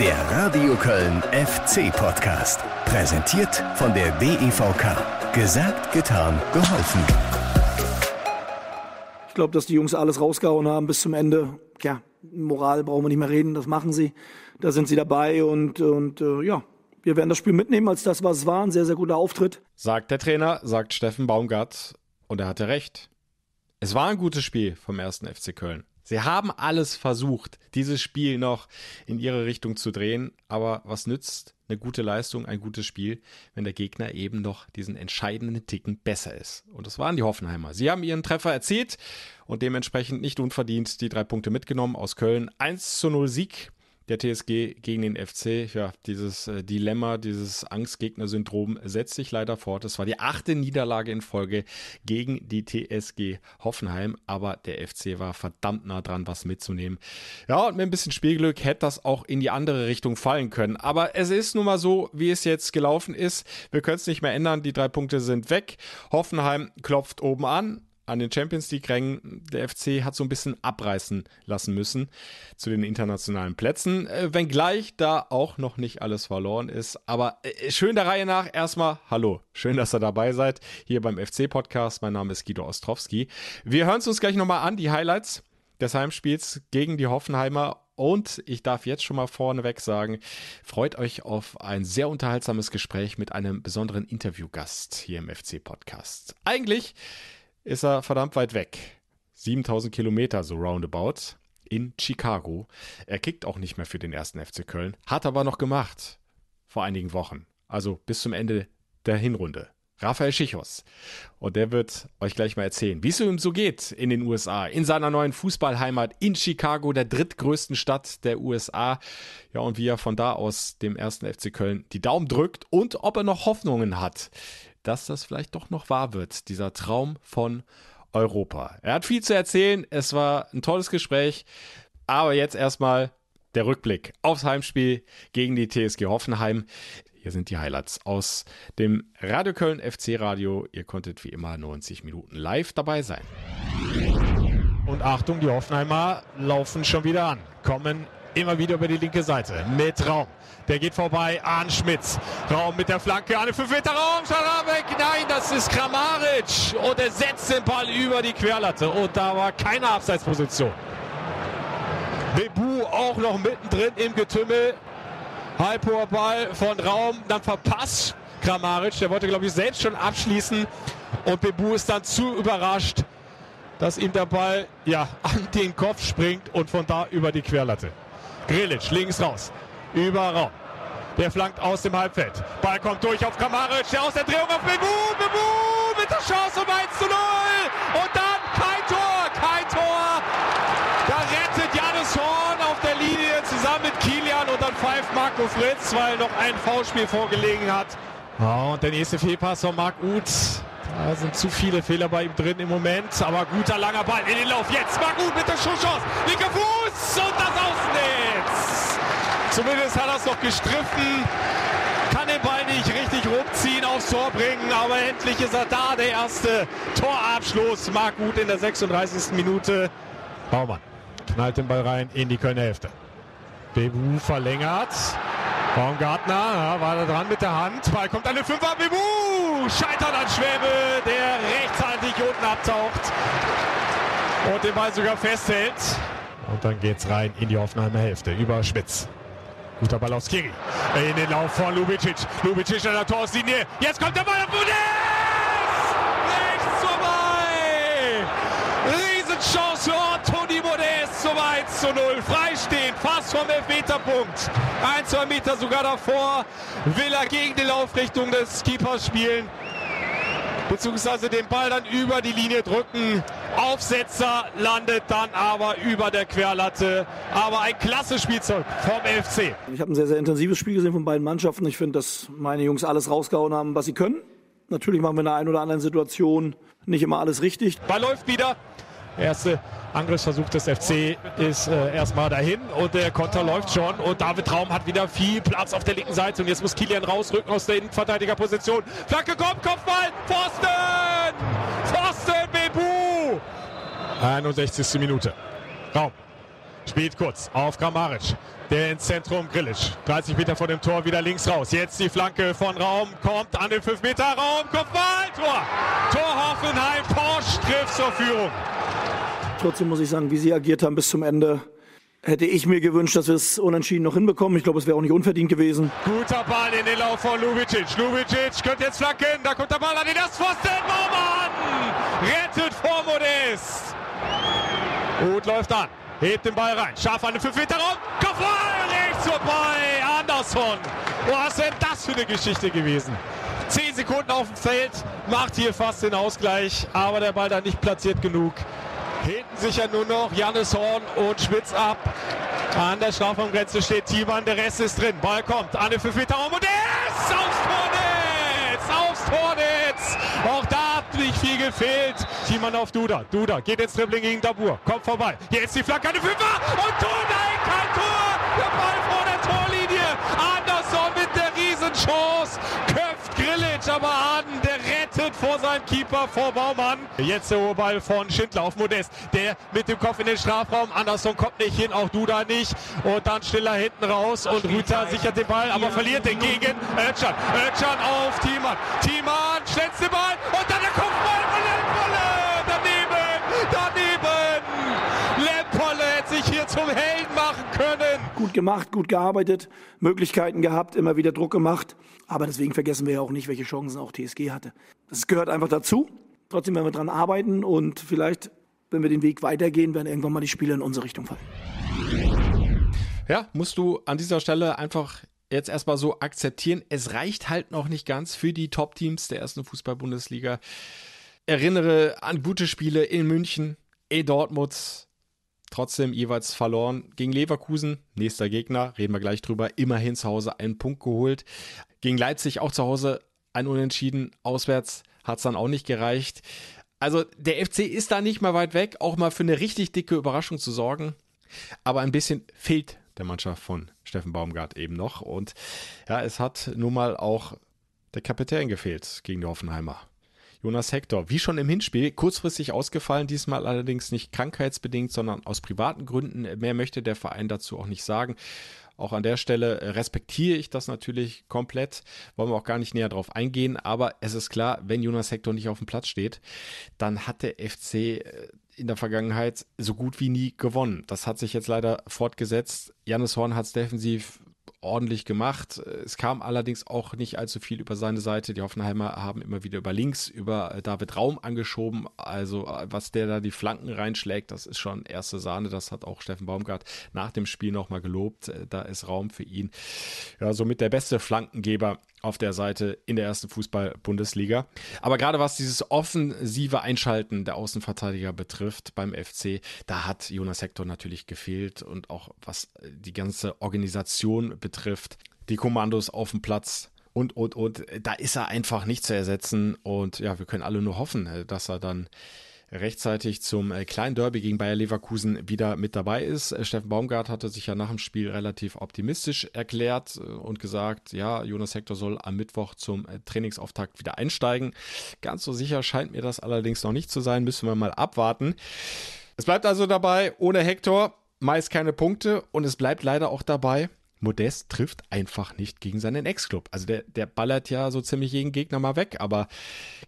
Der Radio Köln FC Podcast. Präsentiert von der DEVK. Gesagt, getan, geholfen. Ich glaube, dass die Jungs alles rausgehauen haben bis zum Ende. Ja, Moral brauchen wir nicht mehr reden, das machen sie. Da sind sie dabei und, und äh, ja, wir werden das Spiel mitnehmen als das, was es war. Ein sehr, sehr guter Auftritt. Sagt der Trainer, sagt Steffen Baumgart. Und er hatte recht. Es war ein gutes Spiel vom ersten FC Köln. Sie haben alles versucht, dieses Spiel noch in ihre Richtung zu drehen, aber was nützt eine gute Leistung, ein gutes Spiel, wenn der Gegner eben noch diesen entscheidenden Ticken besser ist? Und das waren die Hoffenheimer. Sie haben ihren Treffer erzielt und dementsprechend nicht unverdient die drei Punkte mitgenommen aus Köln. 1 zu 0 Sieg der TSG gegen den FC. Ja, dieses äh, Dilemma, dieses Angstgegner-Syndrom setzt sich leider fort. Es war die achte Niederlage in Folge gegen die TSG Hoffenheim, aber der FC war verdammt nah dran, was mitzunehmen. Ja, und mit ein bisschen Spielglück hätte das auch in die andere Richtung fallen können. Aber es ist nun mal so, wie es jetzt gelaufen ist. Wir können es nicht mehr ändern. Die drei Punkte sind weg. Hoffenheim klopft oben an an den Champions League-Rängen. Der FC hat so ein bisschen abreißen lassen müssen zu den internationalen Plätzen, äh, wenngleich da auch noch nicht alles verloren ist. Aber äh, schön der Reihe nach erstmal, hallo, schön, dass ihr dabei seid hier beim FC-Podcast. Mein Name ist Guido Ostrowski. Wir hören es uns gleich nochmal an, die Highlights des Heimspiels gegen die Hoffenheimer und ich darf jetzt schon mal vorneweg sagen, freut euch auf ein sehr unterhaltsames Gespräch mit einem besonderen Interviewgast hier im FC-Podcast. Eigentlich ist er verdammt weit weg. 7000 Kilometer so roundabout in Chicago. Er kickt auch nicht mehr für den ersten FC Köln, hat aber noch gemacht vor einigen Wochen. Also bis zum Ende der Hinrunde. Raphael Schichos. Und der wird euch gleich mal erzählen, wie es ihm so geht in den USA, in seiner neuen Fußballheimat in Chicago, der drittgrößten Stadt der USA. Ja, und wie er von da aus dem ersten FC Köln die Daumen drückt und ob er noch Hoffnungen hat dass das vielleicht doch noch wahr wird, dieser Traum von Europa. Er hat viel zu erzählen, es war ein tolles Gespräch, aber jetzt erstmal der Rückblick aufs Heimspiel gegen die TSG Hoffenheim. Hier sind die Highlights aus dem Radio Köln FC Radio. Ihr konntet wie immer 90 Minuten live dabei sein. Und Achtung, die Hoffenheimer laufen schon wieder an, kommen immer wieder über die linke Seite mit Raum. Der geht vorbei an Schmitz. Raum mit der Flanke, eine 5 Meter Raum, weg. Nein, das ist Kramaric. Und er setzt den Ball über die Querlatte. Und da war keine Abseitsposition. Bebu auch noch mittendrin im Getümmel. Halbhoher Ball von Raum, dann verpasst Kramaric. Der wollte, glaube ich, selbst schon abschließen. Und Bebu ist dann zu überrascht, dass ihm der Ball ja an den Kopf springt und von da über die Querlatte. Grilic links raus. Über Raum. Der flankt aus dem Halbfeld. Ball kommt durch auf Kamaric. Der aus der Drehung auf Bebu. Bebu mit der Chance um 1 zu 0. Und dann kein Tor. Kein Tor. Da rettet Janis Horn auf der Linie zusammen mit Kilian. Und dann pfeift Marco Fritz, weil noch ein Foulspiel vorgelegen hat. und der nächste Fehlpass von Marc Uth. Da sind zu viele Fehler bei ihm drin im Moment. Aber guter langer Ball in den Lauf. Jetzt Marc Uth mit der Schusschance. Linker Fuß und das Außennetz. Zumindest hat er es noch gestriffen. Kann den Ball nicht richtig rumziehen, aufs Tor bringen. Aber endlich ist er da. Der erste Torabschluss. Marc Uth in der 36. Minute. Baumann knallt den Ball rein in die Kölner Hälfte. Bebu verlängert. Baumgartner war da dran mit der Hand. Ball kommt den Fünfer. Bebu scheitert an Schwäbe, der rechtzeitig unten abtaucht und den Ball sogar festhält. Und dann geht's rein in die Hoffenheimer Hälfte über Schmitz. Guter Ball auf Skiri. In den Lauf von Lubicic. Lubicic an der Torslinie. Jetzt kommt der Ball auf Modest! Rechts vorbei! Riesenchance für Anthony Modest zum 1 zu 0. Freistehen, fast vom Elfmeterpunkt. Ein, zwei Meter sogar davor. Will er gegen die Laufrichtung des Keepers spielen. Beziehungsweise den Ball dann über die Linie drücken. Aufsetzer landet dann aber über der Querlatte. Aber ein klasse Spielzeug vom FC. Ich habe ein sehr, sehr intensives Spiel gesehen von beiden Mannschaften. Ich finde, dass meine Jungs alles rausgehauen haben, was sie können. Natürlich machen wir in der einen oder anderen Situation nicht immer alles richtig. Ball läuft wieder. Erste Angriffsversuch des FC ist äh, erstmal dahin und der Konter läuft schon und David Raum hat wieder viel Platz auf der linken Seite und jetzt muss Kilian rausrücken aus der Innenverteidigerposition. Flanke kommt, Kopfball, Pfosten! Pfosten! 61. Minute. Raum. Spielt kurz auf Kramaric. Der ins Zentrum Grillic. 30 Meter vor dem Tor wieder links raus. Jetzt die Flanke von Raum. Kommt an den 5 Meter Raum. Kopfball. Tor. Tor Hoffenheim. Porsche trifft zur Führung. Trotzdem muss ich sagen, wie sie agiert haben bis zum Ende, hätte ich mir gewünscht, dass wir es unentschieden noch hinbekommen. Ich glaube, es wäre auch nicht unverdient gewesen. Guter Ball in den Lauf von Lubicic. Lubicic könnte jetzt flanken. Da kommt der Ball an den Erstpfosten. Baumann rettet vor Modest. Gut läuft an. Hebt den Ball rein. Scharf an den 5 Meter Raum. Kopfball rechts vorbei. Andersson. Was denn das für eine Geschichte gewesen? Zehn Sekunden auf dem Feld. Macht hier fast den Ausgleich. Aber der Ball da nicht platziert genug. Hinten sicher nur noch Jannis Horn und Schmitz ab. An der Strafraumgrenze steht Thiemann, der Rest ist drin. Ball kommt an den 5 Meter Raum und er ist aufs Tornetz! Aufs Tornetz! Auch da nicht viel gefehlt. Thiemann auf Duda. Duda geht ins Dribbling gegen Dabur. Kommt vorbei. Jetzt die Flanke an den Fünfer und Tor! Nein, kein Tor! Der Ball vor der Torlinie. Andersson mit der Riesenchance. Köpft Grillic aber an. Der rettet vor seinem Keeper, vor Baumann. Jetzt der hohe Ball von Schindler auf Modest. Der mit dem Kopf in den Strafraum. Andersson kommt nicht hin, auch Duda nicht. Und dann Stiller hinten raus und Rüther sichert den Ball, aber verliert den gegen Özcan. Özcan auf Thiemann. Thiemann schlägt den Ball und dann der Kopfball von Lempolle. Daneben, daneben. Lempolle hätte sich hier zum Helden machen können. Gut gemacht, gut gearbeitet, Möglichkeiten gehabt, immer wieder Druck gemacht. Aber deswegen vergessen wir ja auch nicht, welche Chancen auch TSG hatte. Das gehört einfach dazu. Trotzdem werden wir dran arbeiten und vielleicht, wenn wir den Weg weitergehen, werden irgendwann mal die Spiele in unsere Richtung fallen. Ja, musst du an dieser Stelle einfach jetzt erstmal so akzeptieren. Es reicht halt noch nicht ganz für die Top-Teams der ersten Fußball-Bundesliga. Erinnere an gute Spiele in München, in Dortmund, trotzdem jeweils verloren. Gegen Leverkusen, nächster Gegner, reden wir gleich drüber, immerhin zu Hause einen Punkt geholt. Gegen Leipzig auch zu Hause ein Unentschieden, auswärts hat es dann auch nicht gereicht. Also der FC ist da nicht mal weit weg, auch mal für eine richtig dicke Überraschung zu sorgen. Aber ein bisschen fehlt der Mannschaft von Steffen Baumgart eben noch. Und ja, es hat nun mal auch der Kapitän gefehlt gegen die Hoffenheimer. Jonas Hector, wie schon im Hinspiel, kurzfristig ausgefallen, diesmal allerdings nicht krankheitsbedingt, sondern aus privaten Gründen. Mehr möchte der Verein dazu auch nicht sagen. Auch an der Stelle respektiere ich das natürlich komplett, wollen wir auch gar nicht näher drauf eingehen, aber es ist klar, wenn Jonas Hector nicht auf dem Platz steht, dann hat der FC in der Vergangenheit so gut wie nie gewonnen. Das hat sich jetzt leider fortgesetzt. Janis Horn hat es defensiv ordentlich gemacht. Es kam allerdings auch nicht allzu viel über seine Seite. Die Hoffenheimer haben immer wieder über links, über David Raum angeschoben. Also was der da die Flanken reinschlägt, das ist schon erste Sahne. Das hat auch Steffen Baumgart nach dem Spiel nochmal gelobt. Da ist Raum für ihn. Ja, somit der beste Flankengeber auf der Seite in der ersten Fußball-Bundesliga. Aber gerade was dieses offensive Einschalten der Außenverteidiger betrifft beim FC, da hat Jonas Hector natürlich gefehlt und auch was die ganze Organisation betrifft, die Kommandos auf dem Platz und, und, und, da ist er einfach nicht zu ersetzen und ja, wir können alle nur hoffen, dass er dann rechtzeitig zum äh, kleinen Derby gegen Bayer Leverkusen wieder mit dabei ist. Äh, Steffen Baumgart hatte sich ja nach dem Spiel relativ optimistisch erklärt äh, und gesagt, ja, Jonas Hector soll am Mittwoch zum Trainingsauftakt wieder einsteigen. Ganz so sicher scheint mir das allerdings noch nicht zu sein, müssen wir mal abwarten. Es bleibt also dabei, ohne Hector meist keine Punkte und es bleibt leider auch dabei, Modest trifft einfach nicht gegen seinen Ex-Club. Also der, der ballert ja so ziemlich jeden Gegner mal weg, aber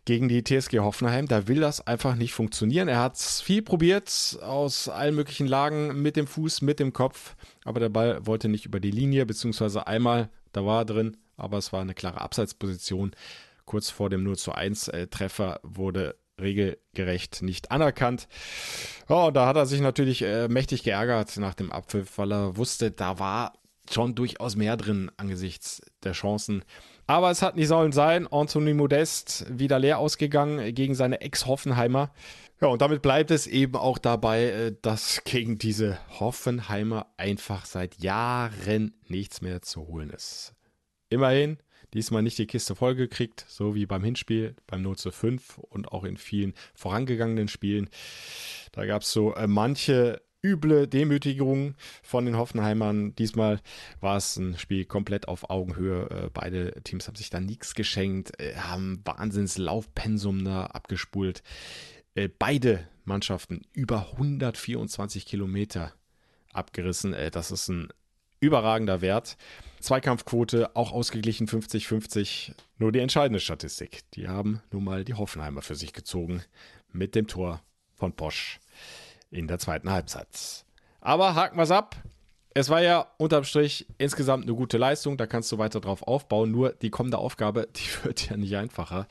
gegen die TSG Hoffenheim, da will das einfach nicht funktionieren. Er hat viel probiert, aus allen möglichen Lagen, mit dem Fuß, mit dem Kopf, aber der Ball wollte nicht über die Linie, beziehungsweise einmal, da war er drin, aber es war eine klare Abseitsposition. Kurz vor dem 0 zu 1 äh, Treffer wurde regelgerecht nicht anerkannt. Und da hat er sich natürlich äh, mächtig geärgert nach dem Abpfiff, weil er wusste, da war schon durchaus mehr drin angesichts der Chancen. Aber es hat nicht sollen sein. Anthony Modest wieder leer ausgegangen gegen seine Ex-Hoffenheimer. Ja, und damit bleibt es eben auch dabei, äh, dass gegen diese Hoffenheimer einfach seit Jahren nichts mehr zu holen ist. Immerhin diesmal nicht die Kiste vollgekriegt, so wie beim Hinspiel, beim 0 zu 5 und auch in vielen vorangegangenen Spielen. Da gab es so äh, manche üble Demütigung von den Hoffenheimern. Diesmal war es ein Spiel komplett auf Augenhöhe. Äh, beide Teams haben sich da nichts geschenkt, äh, haben Wahnsinns Laufpensum da abgespult. Äh, beide Mannschaften über 124 Kilometer abgerissen. Das ist ein überragender Wert. Zweikampfquote auch ausgeglichen 50-50. Nur die entscheidende Statistik. Die haben nun mal die Hoffenheimer für sich gezogen mit dem Tor von Bosch in der zweiten Halbzeit. Aber haken wir es ab. Es war ja unterm Strich insgesamt eine gute Leistung, da kannst du weiter drauf aufbauen. Nur die kommende Aufgabe, die wird ja nicht einfacher.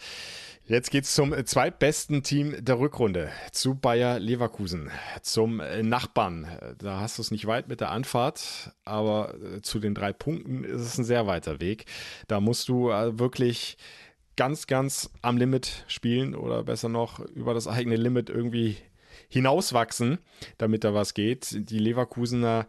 Jetzt geht's zum zweitbesten Team der Rückrunde, zu Bayer Leverkusen, zum Nachbarn. Da hast du es nicht weit mit der Anfahrt, aber äh, zu den drei Punkten ist es ein sehr weiter Weg. Da musst du äh, wirklich ganz, ganz am Limit spielen oder besser noch über das eigene Limit irgendwie hinauswachsen, damit da was geht. Die Leverkusener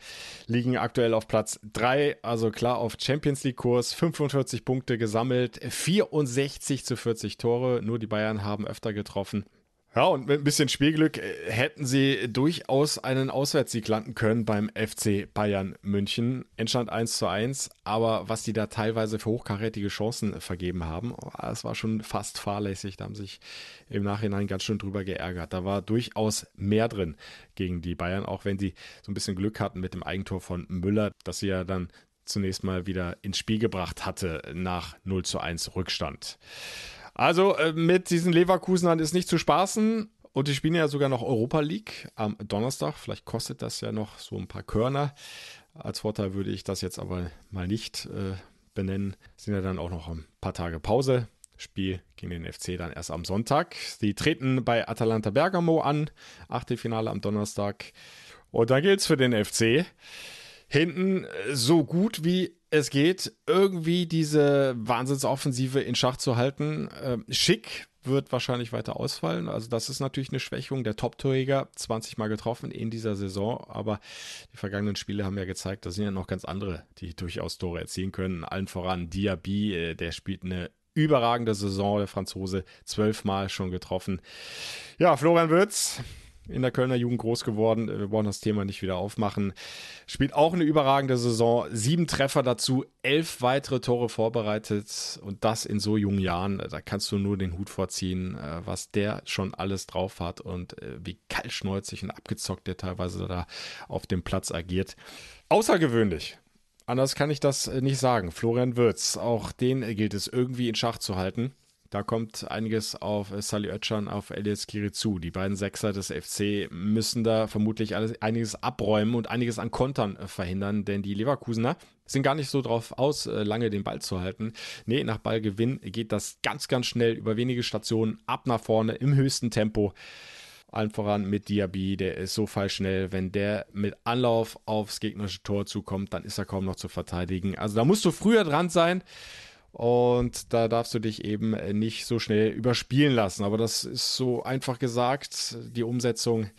liegen aktuell auf Platz 3, also klar auf Champions League Kurs, 45 Punkte gesammelt, 64 zu 40 Tore, nur die Bayern haben öfter getroffen. Ja, und mit ein bisschen Spielglück äh, hätten sie durchaus einen Auswärtssieg landen können beim FC Bayern München. Endstand 1 zu 1, aber was die da teilweise für hochkarätige Chancen vergeben haben, das war schon fast fahrlässig. Da haben sich im Nachhinein ganz schön drüber geärgert. Da war durchaus mehr drin gegen die Bayern, auch wenn sie so ein bisschen Glück hatten mit dem Eigentor von Müller, das sie ja dann zunächst mal wieder ins Spiel gebracht hatte nach 0 zu 1 Rückstand. Also äh, mit diesen Leverkusenern ist nicht zu spaßen. Und die spielen ja sogar noch Europa League am Donnerstag. Vielleicht kostet das ja noch so ein paar Körner. Als Vorteil würde ich das jetzt aber mal nicht äh, benennen. Sind ja dann auch noch ein paar Tage Pause. Spiel gegen den FC dann erst am Sonntag. Die treten bei Atalanta Bergamo an. Achtelfinale am Donnerstag. Und dann gilt für den FC hinten so gut wie es geht, irgendwie diese Wahnsinnsoffensive in Schach zu halten. Ähm, schick wird wahrscheinlich weiter ausfallen. Also das ist natürlich eine Schwächung. Der Top-Torjäger 20 Mal getroffen in dieser Saison, aber die vergangenen Spiele haben ja gezeigt, da sind ja noch ganz andere, die durchaus Tore erzielen können. Allen voran Diaby, äh, der spielt eine überragende Saison, der Franzose, zwölfmal schon getroffen. Ja, Florian Würz, in der Kölner Jugend groß geworden. Wir wollen das Thema nicht wieder aufmachen. Spielt auch eine überragende Saison. Sieben Treffer dazu, elf weitere Tore vorbereitet und das in so jungen Jahren. Da kannst du nur den Hut vorziehen, äh, was der schon alles drauf hat und äh, wie kaltschnäuzig und abgezockt der teilweise da auf dem Platz agiert. Außergewöhnlich. Anders kann ich das äh, nicht sagen. Florian Würz, auch den gilt es irgendwie in Schach zu halten. Da kommt einiges auf Sally Oetschan, auf Elias Kiri zu. Die beiden Sechser des FC müssen da vermutlich alles, einiges abräumen und einiges an Kontern äh, verhindern, denn die Leverkusener sind gar nicht so drauf aus, äh, lange den Ball zu halten. Nee, nach Ballgewinn geht das ganz, ganz schnell über wenige Stationen ab nach vorne im höchsten Tempo. Allen voran mit Diaby, der ist so fallschnell. Wenn der mit Anlauf aufs gegnerische Tor zukommt, dann ist er kaum noch zu verteidigen. Also da musst du früher dran sein. Und da darfst du dich eben nicht so schnell überspielen lassen. Aber das ist so einfach gesagt. Die Umsetzung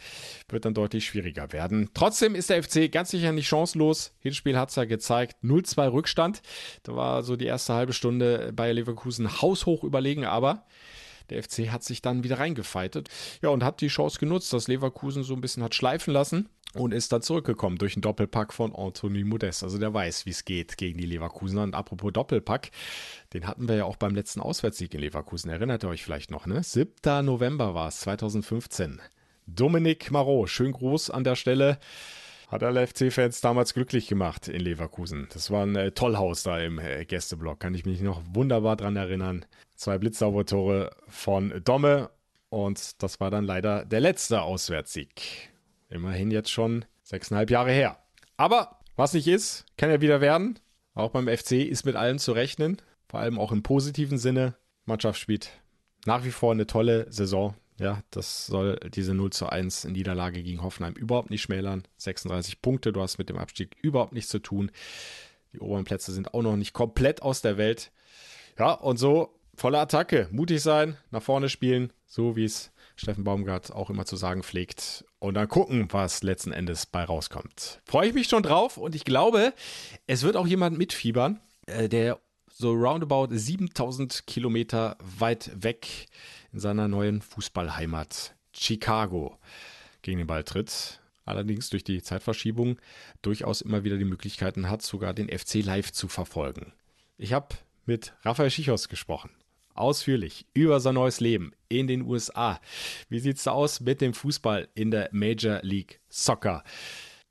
wird dann deutlich schwieriger werden. Trotzdem ist der FC ganz sicher nicht chancenlos. Hinspiel hat es ja gezeigt. 0-2 Rückstand. Da war so die erste halbe Stunde bei Leverkusen haushoch überlegen. Aber der FC hat sich dann wieder reingefeitet. Ja, und hat die Chance genutzt, dass Leverkusen so ein bisschen hat schleifen lassen und ist dann zurückgekommen durch einen Doppelpack von Anthony Modest. Also der weiß, wie es geht gegen die Leverkusener. Und apropos Doppelpack, den hatten wir ja auch beim letzten Auswärtssieg in Leverkusen. Erinnert ihr euch vielleicht noch, ne? 7. November war es, 2015. Dominik Marot, schön groß an der Stelle. Hat alle FC-Fans damals glücklich gemacht in Leverkusen. Das war ein äh, Tollhaus da im äh, Gästeblock. Kann ich mich noch wunderbar dran erinnern. Zwei Blitzsaubertore von Domme. Und das war dann leider der letzte Auswärtssieg. Immerhin jetzt schon sechseinhalb Jahre her. Aber was nicht ist, kann ja wieder werden. Auch beim FC ist mit allem zu rechnen. Vor allem auch im positiven Sinne. Mannschaft spielt nach wie vor eine tolle Saison. Ja, das soll diese 0 zu 1 Niederlage gegen Hoffenheim überhaupt nicht schmälern. 36 Punkte, du hast mit dem Abstieg überhaupt nichts zu tun. Die oberen Plätze sind auch noch nicht komplett aus der Welt. Ja, und so volle Attacke, mutig sein, nach vorne spielen, so wie es Steffen Baumgart auch immer zu sagen pflegt. Und dann gucken, was letzten Endes bei rauskommt. Freue ich mich schon drauf und ich glaube, es wird auch jemand mitfiebern, äh, der so roundabout 7000 Kilometer weit weg in seiner neuen Fußballheimat Chicago gegen den Ball tritt. Allerdings durch die Zeitverschiebung durchaus immer wieder die Möglichkeiten hat, sogar den FC live zu verfolgen. Ich habe mit Raphael Schichos gesprochen ausführlich über sein neues Leben in den USA. Wie sieht es aus mit dem Fußball in der Major League Soccer?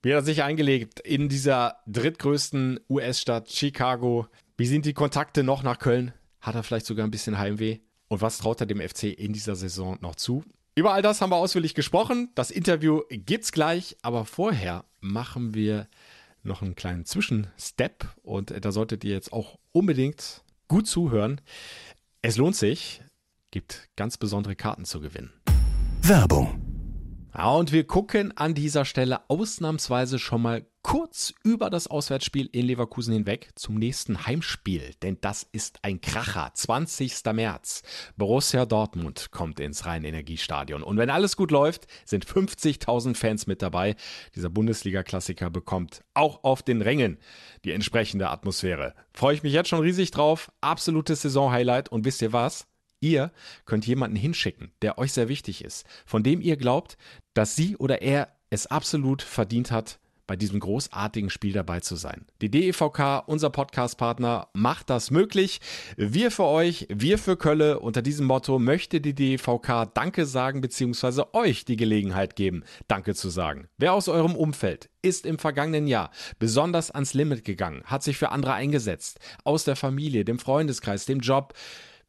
Wie hat er sich eingelegt in dieser drittgrößten US-Stadt Chicago? Wie sind die Kontakte noch nach Köln? Hat er vielleicht sogar ein bisschen Heimweh? Und was traut er dem FC in dieser Saison noch zu? Über all das haben wir ausführlich gesprochen. Das Interview gibt's gleich, aber vorher machen wir noch einen kleinen Zwischenstep und da solltet ihr jetzt auch unbedingt gut zuhören. Es lohnt sich, gibt ganz besondere Karten zu gewinnen. Werbung ja, und wir gucken an dieser Stelle ausnahmsweise schon mal kurz über das Auswärtsspiel in Leverkusen hinweg zum nächsten Heimspiel, denn das ist ein Kracher. 20. März. Borussia Dortmund kommt ins Rhein-Energiestadion. Und wenn alles gut läuft, sind 50.000 Fans mit dabei. Dieser Bundesliga-Klassiker bekommt auch auf den Rängen die entsprechende Atmosphäre. Freue ich mich jetzt schon riesig drauf. Absolutes Saison-Highlight. Und wisst ihr was? Ihr könnt jemanden hinschicken, der euch sehr wichtig ist, von dem ihr glaubt, dass sie oder er es absolut verdient hat, bei diesem großartigen Spiel dabei zu sein. Die DEVK, unser Podcastpartner, macht das möglich. Wir für euch, wir für Kölle. Unter diesem Motto möchte die DEVK Danke sagen bzw. euch die Gelegenheit geben, Danke zu sagen. Wer aus eurem Umfeld ist im vergangenen Jahr besonders ans Limit gegangen, hat sich für andere eingesetzt, aus der Familie, dem Freundeskreis, dem Job,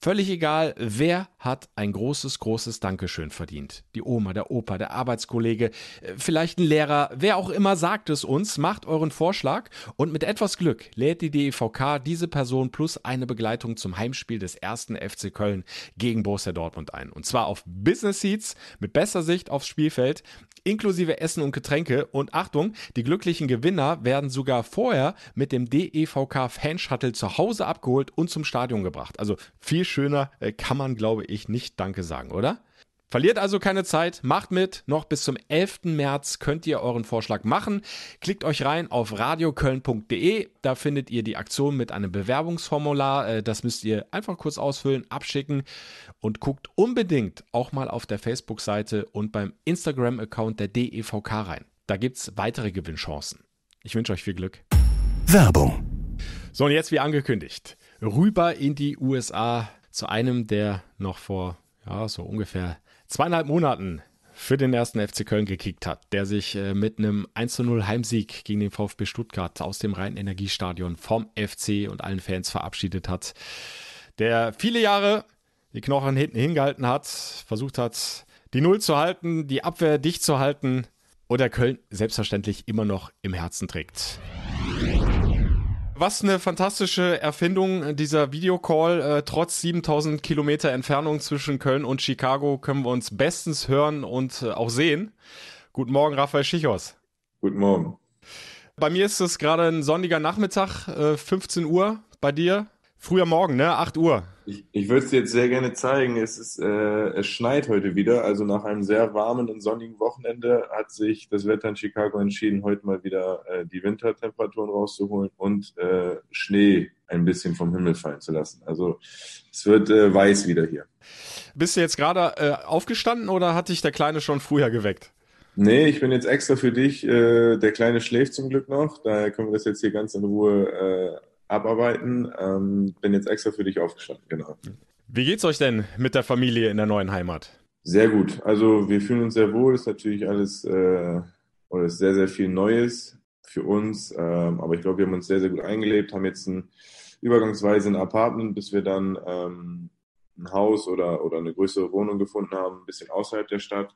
Völlig egal, wer hat ein großes, großes Dankeschön verdient. Die Oma, der Opa, der Arbeitskollege, äh, vielleicht ein Lehrer, wer auch immer sagt es uns, macht euren Vorschlag und mit etwas Glück lädt die DEVK diese Person plus eine Begleitung zum Heimspiel des ersten FC Köln gegen Borussia Dortmund ein. Und zwar auf Business Seats mit besser Sicht aufs Spielfeld inklusive Essen und Getränke. Und Achtung, die glücklichen Gewinner werden sogar vorher mit dem DEVK Fanshuttle zu Hause abgeholt und zum Stadion gebracht. Also viel schöner äh, kann man, glaube ich, nicht Danke sagen, oder? Verliert also keine Zeit, macht mit. Noch bis zum 11. März könnt ihr euren Vorschlag machen. Klickt euch rein auf radioköln.de. Da findet ihr die Aktion mit einem Bewerbungsformular. Äh, das müsst ihr einfach kurz ausfüllen, abschicken und guckt unbedingt auch mal auf der Facebook-Seite und beim Instagram-Account der DEVK rein. Da gibt es weitere Gewinnchancen. Ich wünsche euch viel Glück. Werbung. So, und jetzt wie angekündigt, rüber in die USA zu einem, der noch vor ja, so ungefähr zweieinhalb Monaten für den ersten FC Köln gekickt hat, der sich äh, mit einem 1-0 Heimsieg gegen den VfB Stuttgart aus dem Rhein-Energiestadion vom FC und allen Fans verabschiedet hat, der viele Jahre die Knochen hinten hingehalten hat, versucht hat, die Null zu halten, die Abwehr dicht zu halten und der Köln selbstverständlich immer noch im Herzen trägt was eine fantastische Erfindung, dieser Videocall. Äh, trotz 7000 Kilometer Entfernung zwischen Köln und Chicago können wir uns bestens hören und äh, auch sehen. Guten Morgen, Raphael Schichos. Guten Morgen. Bei mir ist es gerade ein sonniger Nachmittag, äh, 15 Uhr. Bei dir? Früher Morgen, ne? 8 Uhr. Ich, ich würde es dir jetzt sehr gerne zeigen. Es, ist, äh, es schneit heute wieder. Also nach einem sehr warmen und sonnigen Wochenende hat sich das Wetter in Chicago entschieden, heute mal wieder äh, die Wintertemperaturen rauszuholen und äh, Schnee ein bisschen vom Himmel fallen zu lassen. Also es wird äh, weiß wieder hier. Bist du jetzt gerade äh, aufgestanden oder hat dich der Kleine schon früher geweckt? Nee, ich bin jetzt extra für dich. Äh, der Kleine schläft zum Glück noch. Daher können wir das jetzt hier ganz in Ruhe abarbeiten. Ähm, bin jetzt extra für dich aufgestanden, genau. Wie geht's euch denn mit der Familie in der neuen Heimat? Sehr gut. Also wir fühlen uns sehr wohl. Ist natürlich alles äh, oder ist sehr, sehr viel Neues für uns. Ähm, aber ich glaube, wir haben uns sehr, sehr gut eingelebt, haben jetzt ein, übergangsweise ein Apartment, bis wir dann ähm, ein Haus oder, oder eine größere Wohnung gefunden haben, ein bisschen außerhalb der Stadt.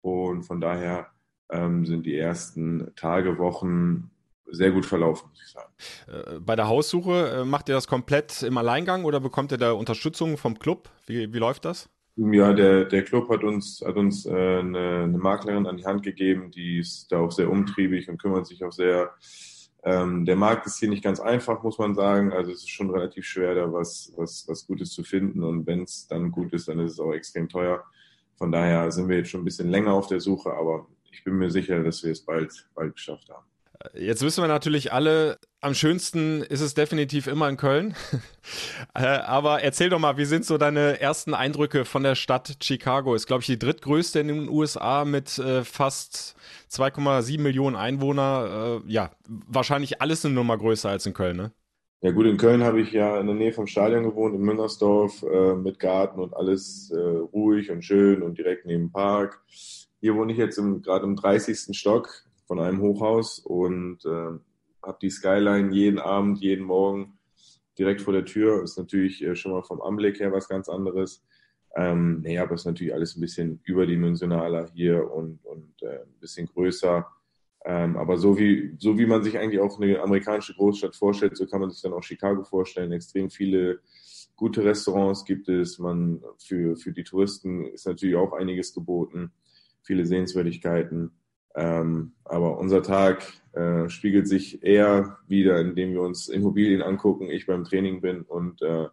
Und von daher ähm, sind die ersten Tage, Wochen sehr gut verlaufen, muss ich sagen. Äh, bei der Haussuche, äh, macht ihr das komplett im Alleingang oder bekommt ihr da Unterstützung vom Club? Wie, wie läuft das? Ja, der, der Club hat uns, hat uns äh, eine, eine Maklerin an die Hand gegeben, die ist da auch sehr umtriebig und kümmert sich auch sehr. Ähm, der Markt ist hier nicht ganz einfach, muss man sagen. Also es ist schon relativ schwer, da was, was, was Gutes zu finden. Und wenn es dann gut ist, dann ist es auch extrem teuer. Von daher sind wir jetzt schon ein bisschen länger auf der Suche, aber ich bin mir sicher, dass wir es bald, bald geschafft haben. Jetzt wissen wir natürlich alle, am schönsten ist es definitiv immer in Köln. Äh, aber erzähl doch mal, wie sind so deine ersten Eindrücke von der Stadt Chicago? Ist, glaube ich, die drittgrößte in den USA mit äh, fast 2,7 Millionen Einwohner. Äh, ja, wahrscheinlich alles eine Nummer größer als in Köln, ne? Ja gut, in Köln habe ich ja in der Nähe vom Stadion gewohnt, in Müngersdorf, äh, mit Garten und alles äh, ruhig und schön und direkt neben dem Park. Hier wohne ich jetzt gerade im 30. Stock von einem Hochhaus und äh, habe die Skyline jeden Abend, jeden Morgen direkt vor der Tür. Ist natürlich äh, schon mal vom Anblick her was ganz anderes. Ähm, nee, aber es ist natürlich alles ein bisschen überdimensionaler hier und, und äh, ein bisschen größer. Ähm, aber so wie, so wie man sich eigentlich auch eine amerikanische Großstadt vorstellt, so kann man sich dann auch Chicago vorstellen. Extrem viele gute Restaurants gibt es. Man, für, für die Touristen ist natürlich auch einiges geboten. Viele Sehenswürdigkeiten. Ähm, aber unser Tag äh, spiegelt sich eher wieder, indem wir uns Immobilien angucken, ich beim Training bin und äh,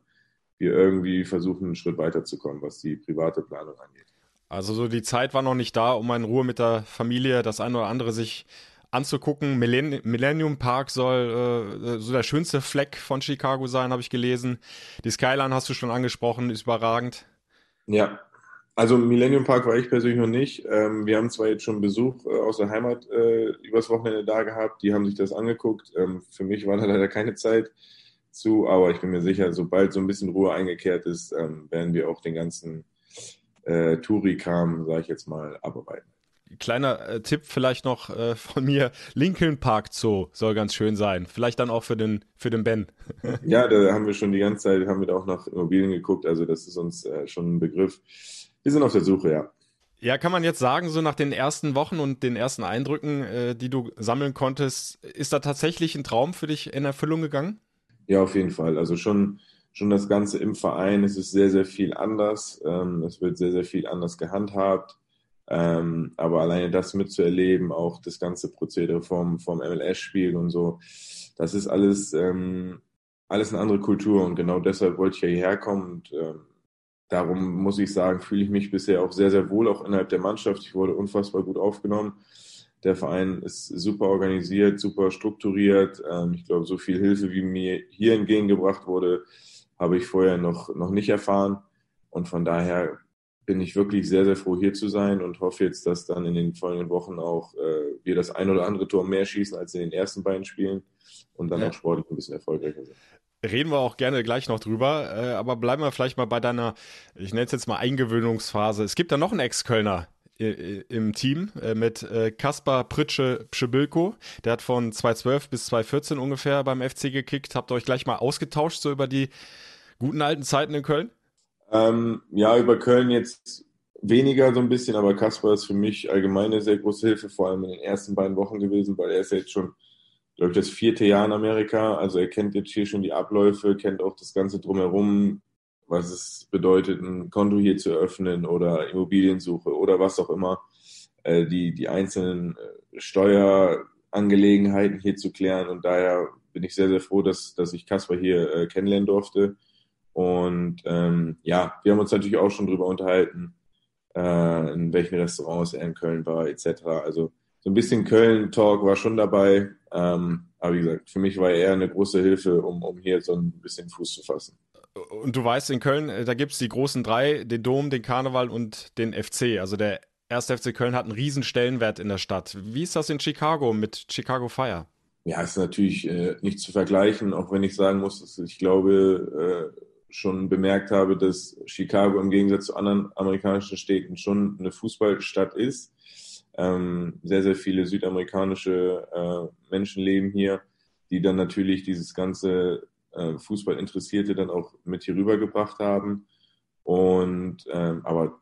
wir irgendwie versuchen, einen Schritt weiterzukommen, was die private Planung angeht. Also so die Zeit war noch nicht da, um in Ruhe mit der Familie das eine oder andere sich anzugucken. Millennium Park soll äh, so der schönste Fleck von Chicago sein, habe ich gelesen. Die Skyline hast du schon angesprochen, ist überragend. Ja, also Millennium Park war ich persönlich noch nicht. Ähm, wir haben zwar jetzt schon Besuch äh, aus der Heimat äh, übers Wochenende da gehabt, die haben sich das angeguckt. Ähm, für mich war da leider keine Zeit zu, aber ich bin mir sicher, sobald so ein bisschen Ruhe eingekehrt ist, ähm, werden wir auch den ganzen äh, Touri-Kram, sage ich jetzt mal, abarbeiten. Kleiner äh, Tipp vielleicht noch äh, von mir, Lincoln Park Zoo soll ganz schön sein. Vielleicht dann auch für den, für den Ben. ja, da haben wir schon die ganze Zeit, haben wir da auch nach Immobilien geguckt, also das ist uns äh, schon ein Begriff. Wir sind auf der Suche, ja. Ja, kann man jetzt sagen, so nach den ersten Wochen und den ersten Eindrücken, äh, die du sammeln konntest, ist da tatsächlich ein Traum für dich in Erfüllung gegangen? Ja, auf jeden Fall. Also schon, schon das Ganze im Verein, es ist sehr, sehr viel anders. Ähm, es wird sehr, sehr viel anders gehandhabt. Ähm, aber alleine das mitzuerleben, auch das ganze Prozedere vom, vom MLS-Spiel und so, das ist alles, ähm, alles eine andere Kultur und genau deshalb wollte ich ja hierher kommen und ähm, darum muss ich sagen, fühle ich mich bisher auch sehr, sehr wohl, auch innerhalb der Mannschaft. Ich wurde unfassbar gut aufgenommen. Der Verein ist super organisiert, super strukturiert. Ähm, ich glaube, so viel Hilfe, wie mir hier entgegengebracht wurde, habe ich vorher noch, noch nicht erfahren. Und von daher bin ich wirklich sehr, sehr froh, hier zu sein und hoffe jetzt, dass dann in den folgenden Wochen auch äh, wir das ein oder andere Tor mehr schießen als in den ersten beiden Spielen und dann ja. auch sportlich ein bisschen erfolgreicher sind. Reden wir auch gerne gleich noch drüber, äh, aber bleiben wir vielleicht mal bei deiner, ich nenne es jetzt mal Eingewöhnungsphase. Es gibt da noch einen Ex-Kölner im Team äh, mit äh, Kaspar Pritsche Pschebilko. Der hat von 2012 bis 2014 ungefähr beim FC gekickt. Habt ihr euch gleich mal ausgetauscht, so über die guten alten Zeiten in Köln? Ähm, ja, über Köln jetzt weniger so ein bisschen, aber Kaspar ist für mich allgemein eine sehr große Hilfe, vor allem in den ersten beiden Wochen gewesen, weil er ist ja jetzt schon, ich, das vierte Jahr in Amerika. Also er kennt jetzt hier schon die Abläufe, kennt auch das Ganze drumherum, was es bedeutet, ein Konto hier zu eröffnen oder Immobiliensuche oder was auch immer, äh, die, die einzelnen äh, Steuerangelegenheiten hier zu klären. Und daher bin ich sehr, sehr froh, dass, dass ich Kaspar hier äh, kennenlernen durfte. Und ähm, ja, wir haben uns natürlich auch schon darüber unterhalten, äh, in welchen Restaurants er in Köln war, etc. Also so ein bisschen Köln-Talk war schon dabei. Ähm, aber wie gesagt, für mich war er eher eine große Hilfe, um, um hier so ein bisschen Fuß zu fassen. Und du weißt, in Köln, äh, da gibt es die großen drei, den Dom, den Karneval und den FC. Also der erste FC Köln hat einen riesen Stellenwert in der Stadt. Wie ist das in Chicago mit Chicago Fire? Ja, ist natürlich äh, nicht zu vergleichen, auch wenn ich sagen muss, dass ich glaube, äh, schon bemerkt habe, dass Chicago im Gegensatz zu anderen amerikanischen Städten schon eine Fußballstadt ist. Ähm, sehr, sehr viele südamerikanische äh, Menschen leben hier, die dann natürlich dieses ganze äh, Fußballinteressierte dann auch mit hier rübergebracht haben. Und ähm, aber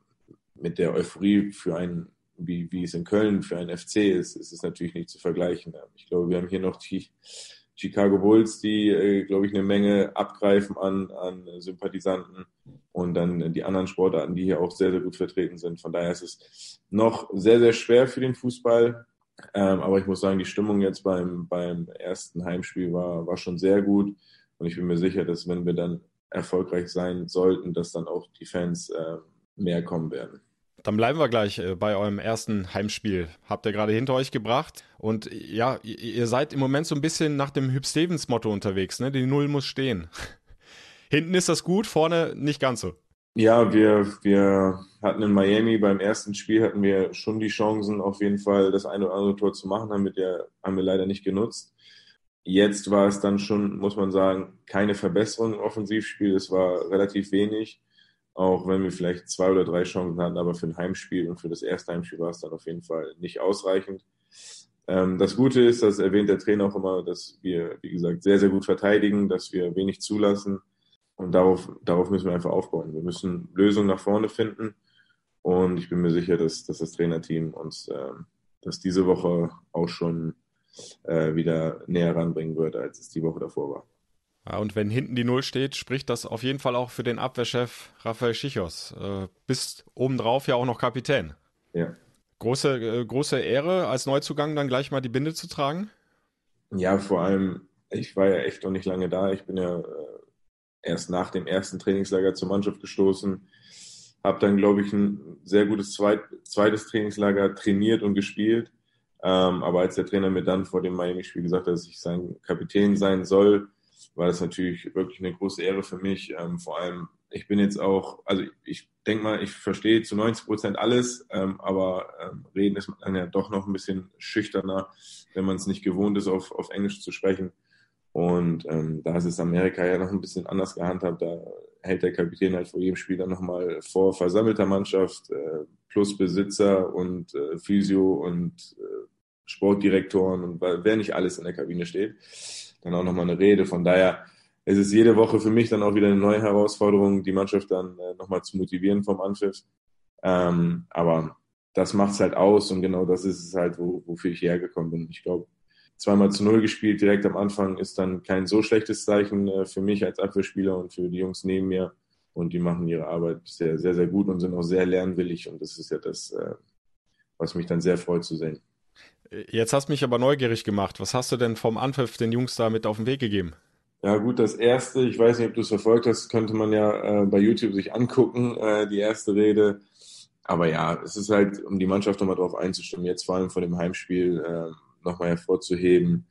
mit der Euphorie für einen, wie, wie es in Köln für einen FC ist, ist es natürlich nicht zu vergleichen. Ich glaube, wir haben hier noch die Chicago Bulls, die, äh, glaube ich, eine Menge abgreifen an, an Sympathisanten und dann die anderen Sportarten, die hier auch sehr, sehr gut vertreten sind. Von daher ist es noch sehr, sehr schwer für den Fußball. Ähm, aber ich muss sagen, die Stimmung jetzt beim, beim ersten Heimspiel war, war schon sehr gut. Und ich bin mir sicher, dass wenn wir dann erfolgreich sein sollten, dass dann auch die Fans äh, mehr kommen werden. Dann bleiben wir gleich äh, bei eurem ersten Heimspiel. Habt ihr gerade hinter euch gebracht. Und ja, ihr seid im Moment so ein bisschen nach dem Hüb Stevens Motto unterwegs, ne? Die Null muss stehen. Hinten ist das gut, vorne nicht ganz so. Ja, wir, wir hatten in Miami beim ersten Spiel hatten wir schon die Chancen, auf jeden Fall das eine oder andere Tor zu machen, haben wir, haben wir leider nicht genutzt. Jetzt war es dann schon, muss man sagen, keine Verbesserung im Offensivspiel. Es war relativ wenig auch wenn wir vielleicht zwei oder drei Chancen hatten, aber für ein Heimspiel und für das erste Heimspiel war es dann auf jeden Fall nicht ausreichend. Ähm, das Gute ist, das erwähnt der Trainer auch immer, dass wir, wie gesagt, sehr, sehr gut verteidigen, dass wir wenig zulassen. Und darauf, darauf müssen wir einfach aufbauen. Wir müssen Lösungen nach vorne finden. Und ich bin mir sicher, dass, dass das Trainerteam uns äh, das diese Woche auch schon äh, wieder näher ranbringen wird, als es die Woche davor war. Ja, und wenn hinten die Null steht, spricht das auf jeden Fall auch für den Abwehrchef Rafael Schichos. Äh, bist obendrauf ja auch noch Kapitän. Ja. Große, äh, große Ehre, als Neuzugang dann gleich mal die Binde zu tragen? Ja, vor allem, ich war ja echt noch nicht lange da. Ich bin ja äh, erst nach dem ersten Trainingslager zur Mannschaft gestoßen. Habe dann, glaube ich, ein sehr gutes zweit, zweites Trainingslager trainiert und gespielt. Ähm, aber als der Trainer mir dann vor dem Miami-Spiel gesagt hat, dass ich sein Kapitän sein soll, war das natürlich wirklich eine große Ehre für mich. Ähm, vor allem, ich bin jetzt auch, also ich denke mal, ich verstehe zu 90 Prozent alles, ähm, aber ähm, reden ist dann ja doch noch ein bisschen schüchterner, wenn man es nicht gewohnt ist, auf, auf Englisch zu sprechen. Und ähm, da ist es Amerika ja noch ein bisschen anders gehandhabt. Da hält der Kapitän halt vor jedem Spiel dann nochmal vor versammelter Mannschaft äh, plus Besitzer und äh, Physio und äh, Sportdirektoren und wer nicht alles in der Kabine steht dann auch nochmal eine Rede. Von daher ist es jede Woche für mich dann auch wieder eine neue Herausforderung, die Mannschaft dann äh, nochmal zu motivieren vom Anpfiff. Ähm, aber das macht es halt aus und genau das ist es halt, wo, wofür ich hergekommen bin. Ich glaube, zweimal zu null gespielt direkt am Anfang ist dann kein so schlechtes Zeichen äh, für mich als Abwehrspieler und für die Jungs neben mir. Und die machen ihre Arbeit sehr, sehr, sehr gut und sind auch sehr lernwillig. Und das ist ja das, äh, was mich dann sehr freut zu sehen. Jetzt hast mich aber neugierig gemacht. Was hast du denn vom Anpfiff den Jungs da mit auf den Weg gegeben? Ja gut, das erste, ich weiß nicht, ob du es verfolgt hast, könnte man ja äh, bei YouTube sich angucken, äh, die erste Rede. Aber ja, es ist halt, um die Mannschaft nochmal drauf einzustimmen, jetzt vor allem vor dem Heimspiel äh, nochmal hervorzuheben.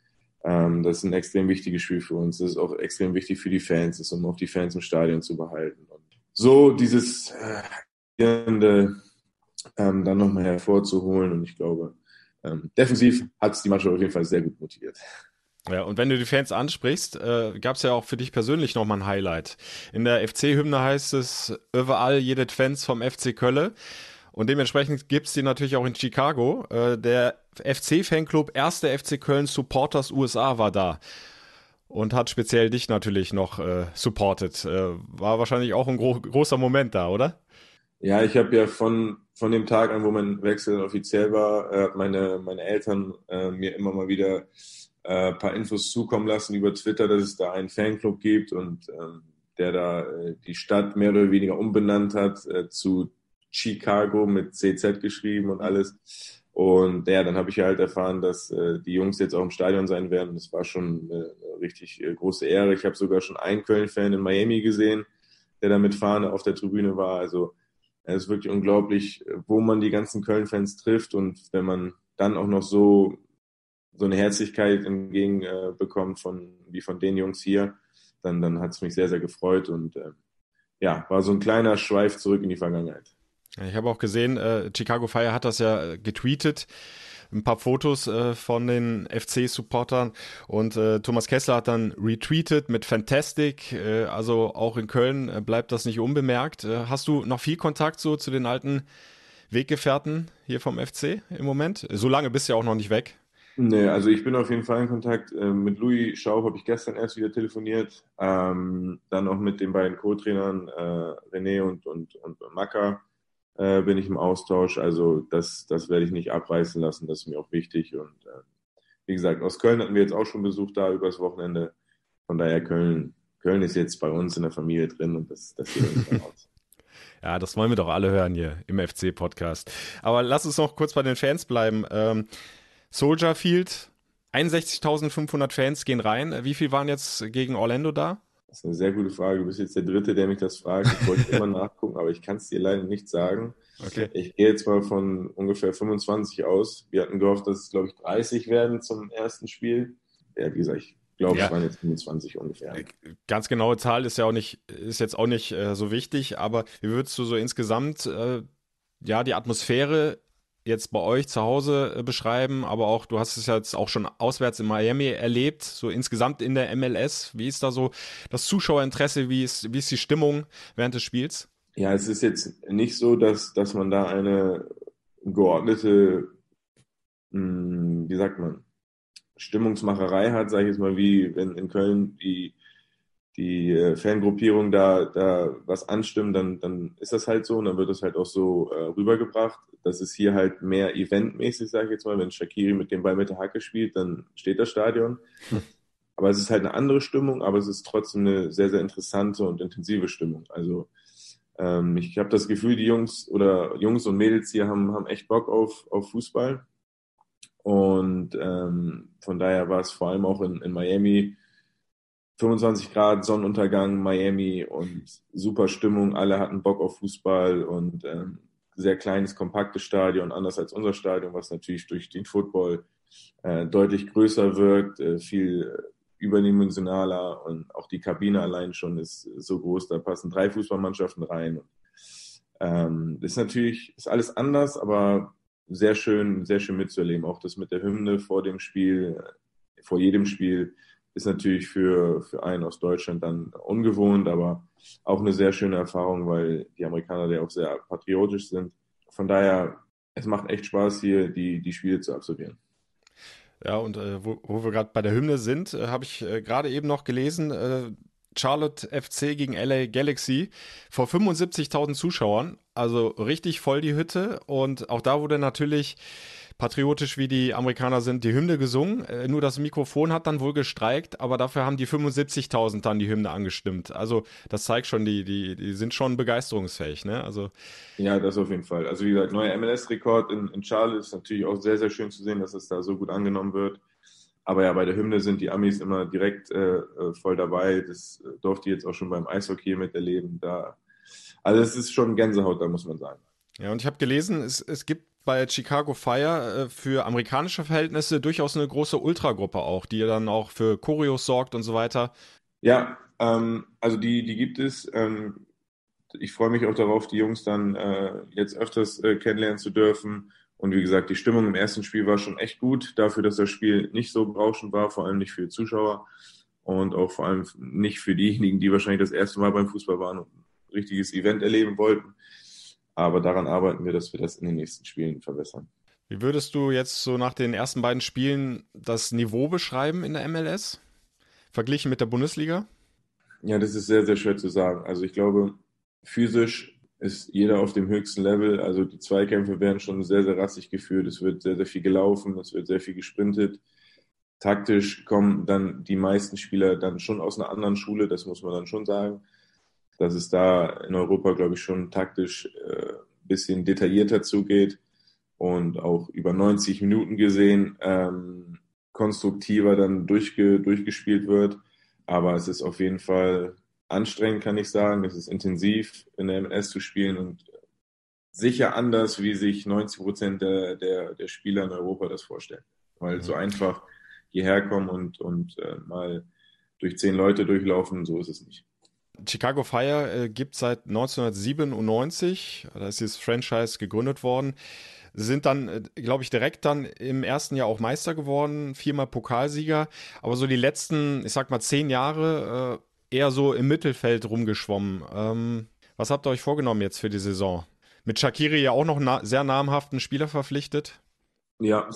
Ähm, das ist ein extrem wichtiges Spiel für uns. Das ist auch extrem wichtig für die Fans, ist, um auch die Fans im Stadion zu behalten. Und so dieses äh, ähm, dann nochmal hervorzuholen. Und ich glaube, ähm, defensiv hat es die Mannschaft auf jeden Fall sehr gut motiviert. Ja, und wenn du die Fans ansprichst, äh, gab es ja auch für dich persönlich nochmal ein Highlight. In der FC-Hymne heißt es, überall jede Fans vom FC Kölle. Und dementsprechend gibt es die natürlich auch in Chicago. Äh, der FC-Fanclub Erste FC Köln Supporters USA war da und hat speziell dich natürlich noch äh, supported. Äh, war wahrscheinlich auch ein gro großer Moment da, oder? Ja, ich habe ja von, von dem Tag an, wo mein Wechsel offiziell war, äh, meine, meine Eltern äh, mir immer mal wieder äh, paar Infos zukommen lassen über Twitter, dass es da einen Fanclub gibt und ähm, der da äh, die Stadt mehr oder weniger umbenannt hat äh, zu Chicago mit CZ geschrieben und alles. Und ja, dann habe ich halt erfahren, dass äh, die Jungs jetzt auch im Stadion sein werden. Das war schon eine, eine richtig äh, große Ehre. Ich habe sogar schon einen Köln-Fan in Miami gesehen, der da mit Fahne auf der Tribüne war. Also es ist wirklich unglaublich, wo man die ganzen Köln-Fans trifft und wenn man dann auch noch so, so eine Herzlichkeit entgegenbekommt äh, von, wie von den Jungs hier, dann, dann hat es mich sehr, sehr gefreut und äh, ja, war so ein kleiner Schweif zurück in die Vergangenheit. Ich habe auch gesehen, äh, Chicago Fire hat das ja getweetet ein paar Fotos äh, von den FC-Supportern und äh, Thomas Kessler hat dann retweetet mit Fantastic. Äh, also auch in Köln äh, bleibt das nicht unbemerkt. Äh, hast du noch viel Kontakt so zu den alten Weggefährten hier vom FC im Moment? So lange bist du ja auch noch nicht weg. Nee, also ich bin auf jeden Fall in Kontakt. Äh, mit Louis Schaub habe ich gestern erst wieder telefoniert. Ähm, dann auch mit den beiden Co-Trainern äh, René und, und, und Maka äh, bin ich im Austausch. Also das, das werde ich nicht abreißen lassen, das ist mir auch wichtig. Und äh, wie gesagt, aus Köln hatten wir jetzt auch schon Besuch da übers Wochenende. Von daher Köln, Köln ist jetzt bei uns in der Familie drin und das, das geht nicht aus. Ja, das wollen wir doch alle hören hier im FC-Podcast. Aber lass uns noch kurz bei den Fans bleiben. Ähm, Soldier Field, 61.500 Fans gehen rein. Wie viel waren jetzt gegen Orlando da? Das ist eine sehr gute Frage. Du bist jetzt der Dritte, der mich das fragt. Ich wollte immer nachgucken, aber ich kann es dir leider nicht sagen. Okay. Ich gehe jetzt mal von ungefähr 25 aus. Wir hatten gehofft, dass es, glaube ich, 30 werden zum ersten Spiel. Ja, wie gesagt, ich glaube, ja. es waren jetzt 25 ungefähr. Äh, ganz genaue Zahl ist ja auch nicht, ist jetzt auch nicht äh, so wichtig, aber wie würdest du so insgesamt äh, ja die Atmosphäre jetzt bei euch zu Hause äh, beschreiben, aber auch, du hast es jetzt auch schon auswärts in Miami erlebt, so insgesamt in der MLS. Wie ist da so das Zuschauerinteresse, wie ist, wie ist die Stimmung während des Spiels? Ja, es ist jetzt nicht so, dass, dass man da eine geordnete mh, wie sagt man, Stimmungsmacherei hat, sage ich jetzt mal, wie wenn in Köln die, die äh, Fangruppierung da, da was anstimmt, dann, dann ist das halt so und dann wird das halt auch so äh, rübergebracht. Das ist hier halt mehr eventmäßig, sage ich jetzt mal. Wenn Shakiri mit dem Ball mit der Hacke spielt, dann steht das Stadion. Aber es ist halt eine andere Stimmung, aber es ist trotzdem eine sehr, sehr interessante und intensive Stimmung. Also ähm, ich habe das Gefühl, die Jungs oder Jungs und Mädels hier haben, haben echt Bock auf, auf Fußball. Und ähm, von daher war es vor allem auch in, in Miami 25 Grad, Sonnenuntergang, Miami und super Stimmung. Alle hatten Bock auf Fußball und ähm, sehr kleines, kompaktes Stadion, anders als unser Stadion, was natürlich durch den Football äh, deutlich größer wirkt, äh, viel überdimensionaler und auch die Kabine allein schon ist so groß, da passen drei Fußballmannschaften rein. Ähm, ist natürlich, ist alles anders, aber sehr schön, sehr schön mitzuerleben. Auch das mit der Hymne vor dem Spiel, vor jedem Spiel, ist natürlich für, für einen aus Deutschland dann ungewohnt, aber auch eine sehr schöne Erfahrung, weil die Amerikaner ja auch sehr patriotisch sind. Von daher, es macht echt Spaß, hier die, die Spiele zu absolvieren. Ja, und äh, wo, wo, wir gerade bei der Hymne sind, äh, habe ich äh, gerade eben noch gelesen, äh, Charlotte FC gegen LA Galaxy vor 75.000 Zuschauern. Also richtig voll die Hütte. Und auch da wurde natürlich patriotisch wie die Amerikaner sind, die Hymne gesungen. Äh, nur das Mikrofon hat dann wohl gestreikt, aber dafür haben die 75.000 dann die Hymne angestimmt. Also das zeigt schon, die, die, die sind schon begeisterungsfähig. Ne? Also, ja, das auf jeden Fall. Also wie gesagt, neuer MLS-Rekord in, in Charlotte ist natürlich auch sehr, sehr schön zu sehen, dass es da so gut angenommen wird. Aber ja, bei der Hymne sind die Amis immer direkt äh, äh voll dabei. Das äh, durfte ich jetzt auch schon beim Eishockey miterleben. Da, also es ist schon Gänsehaut, da muss man sagen. Ja, und ich habe gelesen, es, es gibt bei Chicago Fire äh, für amerikanische Verhältnisse durchaus eine große Ultragruppe auch, die dann auch für Choreos sorgt und so weiter. Ja, ähm, also die, die gibt es. Ähm, ich freue mich auch darauf, die Jungs dann äh, jetzt öfters äh, kennenlernen zu dürfen. Und wie gesagt, die Stimmung im ersten Spiel war schon echt gut, dafür, dass das Spiel nicht so berauschend war, vor allem nicht für die Zuschauer und auch vor allem nicht für diejenigen, die wahrscheinlich das erste Mal beim Fußball waren und ein richtiges Event erleben wollten. Aber daran arbeiten wir, dass wir das in den nächsten Spielen verbessern. Wie würdest du jetzt so nach den ersten beiden Spielen das Niveau beschreiben in der MLS? Verglichen mit der Bundesliga? Ja, das ist sehr, sehr schwer zu sagen. Also ich glaube, physisch ist jeder auf dem höchsten Level. Also die Zweikämpfe werden schon sehr, sehr rassig geführt. Es wird sehr, sehr viel gelaufen, es wird sehr viel gesprintet. Taktisch kommen dann die meisten Spieler dann schon aus einer anderen Schule, das muss man dann schon sagen dass es da in Europa, glaube ich, schon taktisch äh, bisschen detaillierter zugeht und auch über 90 Minuten gesehen ähm, konstruktiver dann durchge durchgespielt wird. Aber es ist auf jeden Fall anstrengend, kann ich sagen. Es ist intensiv, in der MS zu spielen und sicher anders, wie sich 90 Prozent der, der, der Spieler in Europa das vorstellen. Weil mhm. so einfach hierher kommen und, und äh, mal durch zehn Leute durchlaufen, so ist es nicht. Chicago Fire äh, gibt seit 1997, da ist dieses Franchise gegründet worden, sind dann, äh, glaube ich, direkt dann im ersten Jahr auch Meister geworden, viermal Pokalsieger, aber so die letzten, ich sag mal, zehn Jahre äh, eher so im Mittelfeld rumgeschwommen. Ähm, was habt ihr euch vorgenommen jetzt für die Saison? Mit Shakiri ja auch noch na sehr namhaften Spieler verpflichtet? Ja,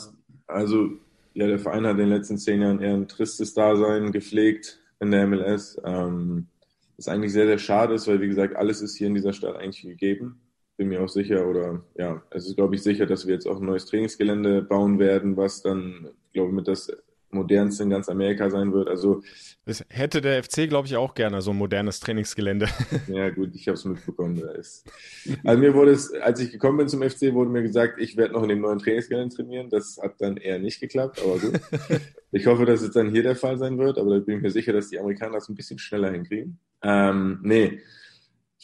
also ja, der Verein hat in den letzten zehn Jahren eher ein tristes Dasein gepflegt in der MLS. Ähm, was eigentlich sehr, sehr schade ist, weil wie gesagt, alles ist hier in dieser Stadt eigentlich gegeben. Bin mir auch sicher, oder ja, es ist, glaube ich, sicher, dass wir jetzt auch ein neues Trainingsgelände bauen werden, was dann, glaube ich, mit das modernste in ganz Amerika sein wird. Also das hätte der FC, glaube ich, auch gerne so ein modernes Trainingsgelände. Ja gut, ich habe es mitbekommen. Also mir wurde es, als ich gekommen bin zum FC, wurde mir gesagt, ich werde noch in dem neuen Trainingsgelände trainieren. Das hat dann eher nicht geklappt, aber gut. Ich hoffe, dass es dann hier der Fall sein wird, aber da bin ich mir sicher, dass die Amerikaner das ein bisschen schneller hinkriegen. Ähm, nee,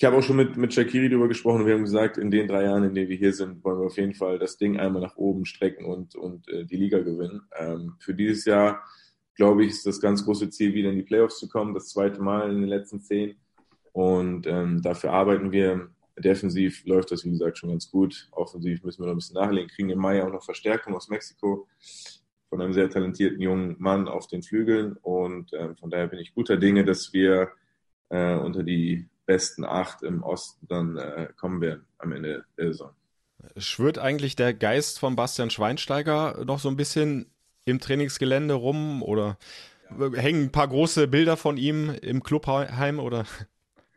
ich habe auch schon mit, mit Shakiri darüber gesprochen und wir haben gesagt, in den drei Jahren, in denen wir hier sind, wollen wir auf jeden Fall das Ding einmal nach oben strecken und, und äh, die Liga gewinnen. Ähm, für dieses Jahr, glaube ich, ist das ganz große Ziel, wieder in die Playoffs zu kommen, das zweite Mal in den letzten zehn. Und ähm, dafür arbeiten wir. Defensiv läuft das, wie gesagt, schon ganz gut. Offensiv müssen wir noch ein bisschen nachlegen. Kriegen im Mai auch noch Verstärkung aus Mexiko von einem sehr talentierten jungen Mann auf den Flügeln. Und ähm, von daher bin ich guter Dinge, dass wir äh, unter die besten acht im Osten dann äh, kommen werden am Ende der Saison. Schwört eigentlich der Geist von Bastian Schweinsteiger noch so ein bisschen im Trainingsgelände rum oder hängen ein paar große Bilder von ihm im Clubheim oder?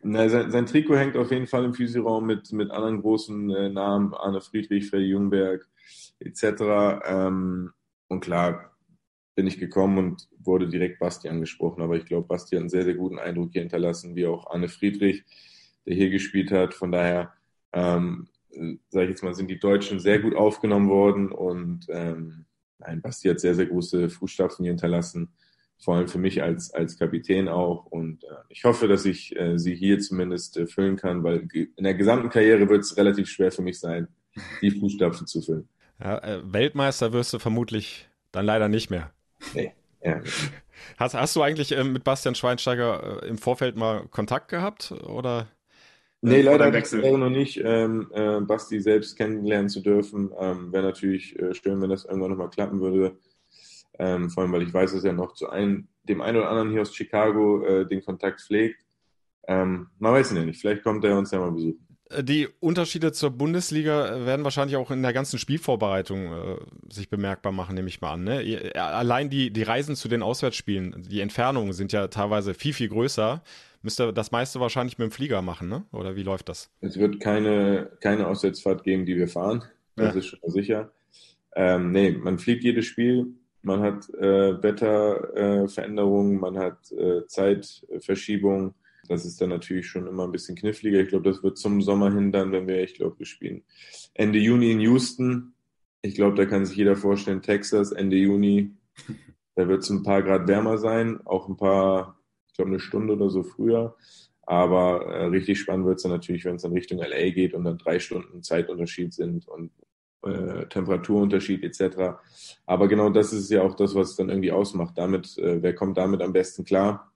Na, sein, sein, Trikot hängt auf jeden Fall im Physioraum mit, mit anderen großen äh, Namen, Arne Friedrich, Freddy Jungberg etc. Ähm, und klar bin ich gekommen und wurde direkt Basti angesprochen, aber ich glaube, Basti hat einen sehr, sehr guten Eindruck hier hinterlassen, wie auch Arne Friedrich, der hier gespielt hat. Von daher, ähm, sage ich jetzt mal, sind die Deutschen sehr gut aufgenommen worden und ähm, nein, Basti hat sehr, sehr große Fußstapfen hier hinterlassen vor allem für mich als, als Kapitän auch. Und äh, ich hoffe, dass ich äh, sie hier zumindest äh, füllen kann, weil in der gesamten Karriere wird es relativ schwer für mich sein, die Fußstapfen zu füllen. Ja, äh, Weltmeister wirst du vermutlich dann leider nicht mehr. Nee, ja. Hast, hast du eigentlich äh, mit Bastian Schweinsteiger äh, im Vorfeld mal Kontakt gehabt? Oder? Nee, leider noch nicht. Ähm, äh, Basti selbst kennenlernen zu dürfen, ähm, wäre natürlich äh, schön, wenn das irgendwann nochmal klappen würde. Ähm, vor allem, weil ich weiß, dass er noch zu einem, dem einen oder anderen hier aus Chicago äh, den Kontakt pflegt. Ähm, man weiß ja nicht, vielleicht kommt er uns ja mal besuchen. Die Unterschiede zur Bundesliga werden wahrscheinlich auch in der ganzen Spielvorbereitung äh, sich bemerkbar machen, nehme ich mal an. Ne? Allein die, die Reisen zu den Auswärtsspielen, die Entfernungen sind ja teilweise viel, viel größer. Müsst ihr das meiste wahrscheinlich mit dem Flieger machen, ne? oder wie läuft das? Es wird keine, keine Auswärtsfahrt geben, die wir fahren. Das ja. ist schon mal sicher. Ähm, nee, man fliegt jedes Spiel man hat äh, Wetterveränderungen, äh, man hat äh, Zeitverschiebungen. Das ist dann natürlich schon immer ein bisschen kniffliger. Ich glaube, das wird zum Sommer hin dann, wenn wir, ich glaube, wir spielen Ende Juni in Houston. Ich glaube, da kann sich jeder vorstellen, Texas, Ende Juni, da wird es ein paar Grad wärmer sein, auch ein paar, ich glaube, eine Stunde oder so früher. Aber äh, richtig spannend wird es dann natürlich, wenn es dann Richtung LA geht und dann drei Stunden Zeitunterschied sind und äh, Temperaturunterschied etc. Aber genau das ist ja auch das, was es dann irgendwie ausmacht. Damit, äh, wer kommt damit am besten klar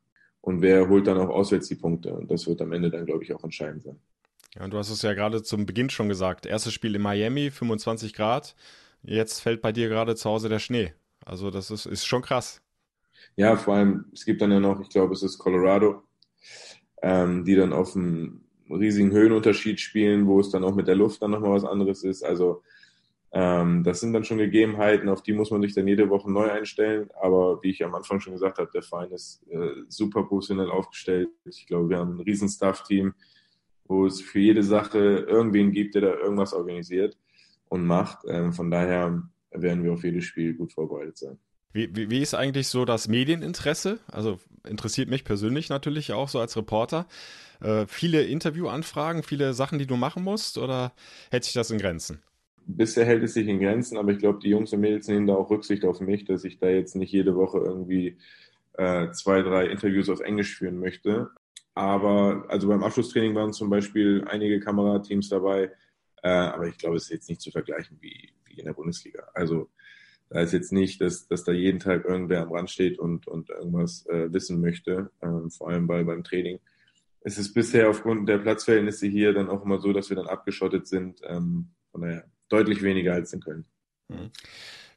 und wer holt dann auch auswärts die Punkte. Und das wird am Ende dann, glaube ich, auch entscheidend sein. Ja, und du hast es ja gerade zum Beginn schon gesagt. Erstes Spiel in Miami, 25 Grad. Jetzt fällt bei dir gerade zu Hause der Schnee. Also das ist, ist schon krass. Ja, vor allem, es gibt dann ja noch, ich glaube, es ist Colorado, ähm, die dann auf einem riesigen Höhenunterschied spielen, wo es dann auch mit der Luft dann nochmal was anderes ist. Also ähm, das sind dann schon Gegebenheiten, auf die muss man sich dann jede Woche neu einstellen. Aber wie ich am Anfang schon gesagt habe, der Verein ist äh, super professionell aufgestellt. Ich glaube, wir haben ein riesen Staff-Team, wo es für jede Sache irgendwen gibt, der da irgendwas organisiert und macht. Ähm, von daher werden wir auf jedes Spiel gut vorbereitet sein. Wie, wie, wie, ist eigentlich so das Medieninteresse? Also interessiert mich persönlich natürlich auch so als Reporter. Äh, viele Interviewanfragen, viele Sachen, die du machen musst oder hält sich das in Grenzen? Bisher hält es sich in Grenzen, aber ich glaube, die Jungs und Mädels nehmen da auch Rücksicht auf mich, dass ich da jetzt nicht jede Woche irgendwie äh, zwei, drei Interviews auf Englisch führen möchte. Aber also beim Abschlusstraining waren zum Beispiel einige Kamerateams dabei, äh, aber ich glaube, es ist jetzt nicht zu vergleichen wie, wie in der Bundesliga. Also da ist jetzt nicht, dass, dass da jeden Tag irgendwer am Rand steht und, und irgendwas äh, wissen möchte, ähm, vor allem bei, beim Training. Es ist bisher aufgrund der Platzverhältnisse hier dann auch immer so, dass wir dann abgeschottet sind. Ähm, von daher deutlich weniger als in Köln. Mhm.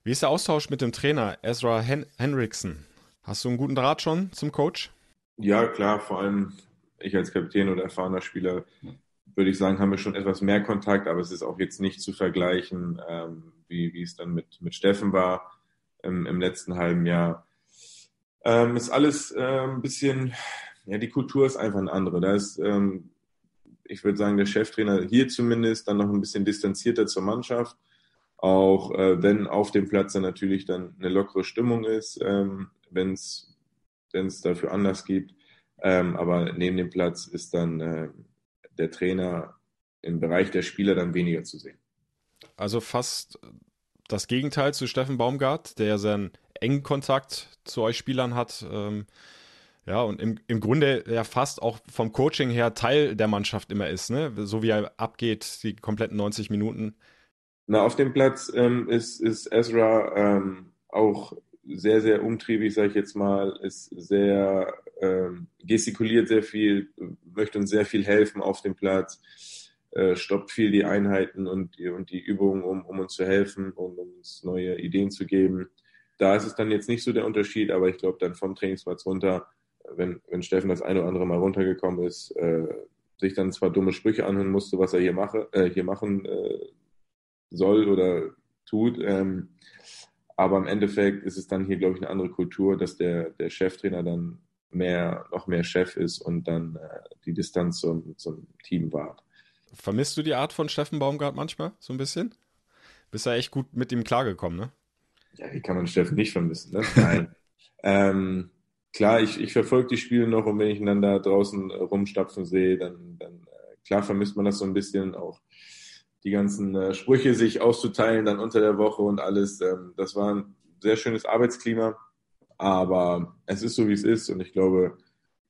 Wie ist der Austausch mit dem Trainer Ezra Hen Henriksen? Hast du einen guten Draht schon zum Coach? Ja, klar, vor allem ich als Kapitän oder erfahrener Spieler würde ich sagen, haben wir schon etwas mehr Kontakt, aber es ist auch jetzt nicht zu vergleichen, ähm, wie, wie es dann mit, mit Steffen war im, im letzten halben Jahr. Ähm, ist alles äh, ein bisschen, ja, die Kultur ist einfach eine andere. Da ist ähm, ich würde sagen, der Cheftrainer hier zumindest dann noch ein bisschen distanzierter zur Mannschaft. Auch äh, wenn auf dem Platz dann natürlich dann eine lockere Stimmung ist, ähm, wenn es dafür Anlass gibt. Ähm, aber neben dem Platz ist dann äh, der Trainer im Bereich der Spieler dann weniger zu sehen. Also fast das Gegenteil zu Steffen Baumgart, der seinen engen Kontakt zu euch Spielern hat. Ähm, ja, und im, im Grunde ja fast auch vom Coaching her Teil der Mannschaft immer ist, ne? So wie er abgeht, die kompletten 90 Minuten. Na, auf dem Platz ähm, ist, ist Ezra ähm, auch sehr, sehr umtriebig, sage ich jetzt mal, ist sehr, ähm, gestikuliert sehr viel, möchte uns sehr viel helfen auf dem Platz, äh, stoppt viel die Einheiten und und die Übungen, um, um uns zu helfen und um uns neue Ideen zu geben. Da ist es dann jetzt nicht so der Unterschied, aber ich glaube dann vom Trainingsplatz runter wenn, wenn Steffen das eine oder andere Mal runtergekommen ist, äh, sich dann zwar dumme Sprüche anhören musste, was er hier mache, äh, hier machen äh, soll oder tut. Ähm, aber im Endeffekt ist es dann hier, glaube ich, eine andere Kultur, dass der, der Cheftrainer dann mehr, noch mehr Chef ist und dann äh, die Distanz zum, zum Team wahrt. Vermisst du die Art von Steffen Baumgart manchmal so ein bisschen? Bist ja echt gut mit ihm klargekommen, ne? Ja, wie kann man Steffen nicht vermissen, ne? Nein. ähm, klar, ich, ich verfolge die Spiele noch und wenn ich ihn dann da draußen rumstapfen sehe, dann, dann äh, klar vermisst man das so ein bisschen auch die ganzen äh, Sprüche sich auszuteilen dann unter der Woche und alles. Ähm, das war ein sehr schönes Arbeitsklima, aber es ist so, wie es ist und ich glaube,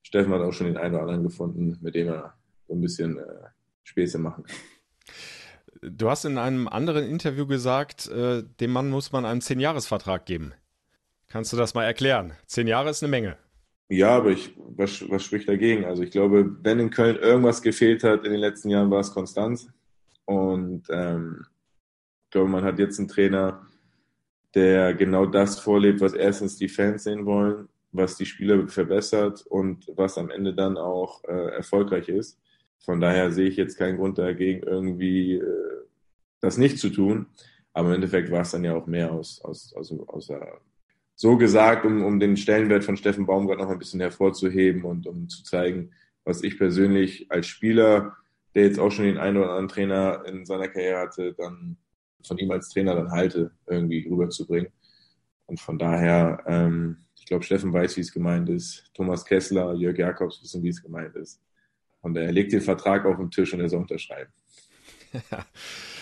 Steffen hat auch schon den einen oder anderen gefunden, mit dem er so ein bisschen äh, Späße machen kann. Du hast in einem anderen Interview gesagt, äh, dem Mann muss man einen Zehn-Jahres-Vertrag geben. Kannst du das mal erklären? Zehn Jahre ist eine Menge. Ja, aber ich, was, was spricht dagegen? Also ich glaube, wenn in Köln irgendwas gefehlt hat in den letzten Jahren, war es Konstanz. Und ähm, ich glaube, man hat jetzt einen Trainer, der genau das vorlebt, was erstens die Fans sehen wollen, was die Spieler verbessert und was am Ende dann auch äh, erfolgreich ist. Von daher sehe ich jetzt keinen Grund dagegen, irgendwie äh, das nicht zu tun. Aber im Endeffekt war es dann ja auch mehr aus, aus, aus, aus so gesagt, um, um den Stellenwert von Steffen Baumgart noch ein bisschen hervorzuheben und um zu zeigen, was ich persönlich als Spieler, der jetzt auch schon den einen oder anderen Trainer in seiner Karriere hatte, dann von ihm als Trainer dann halte, irgendwie rüberzubringen. Und von daher, ähm, ich glaube, Steffen weiß, wie es gemeint ist. Thomas Kessler, Jörg Jakobs wissen, wie es gemeint ist. Und er legt den Vertrag auf den Tisch und er soll unterschreiben.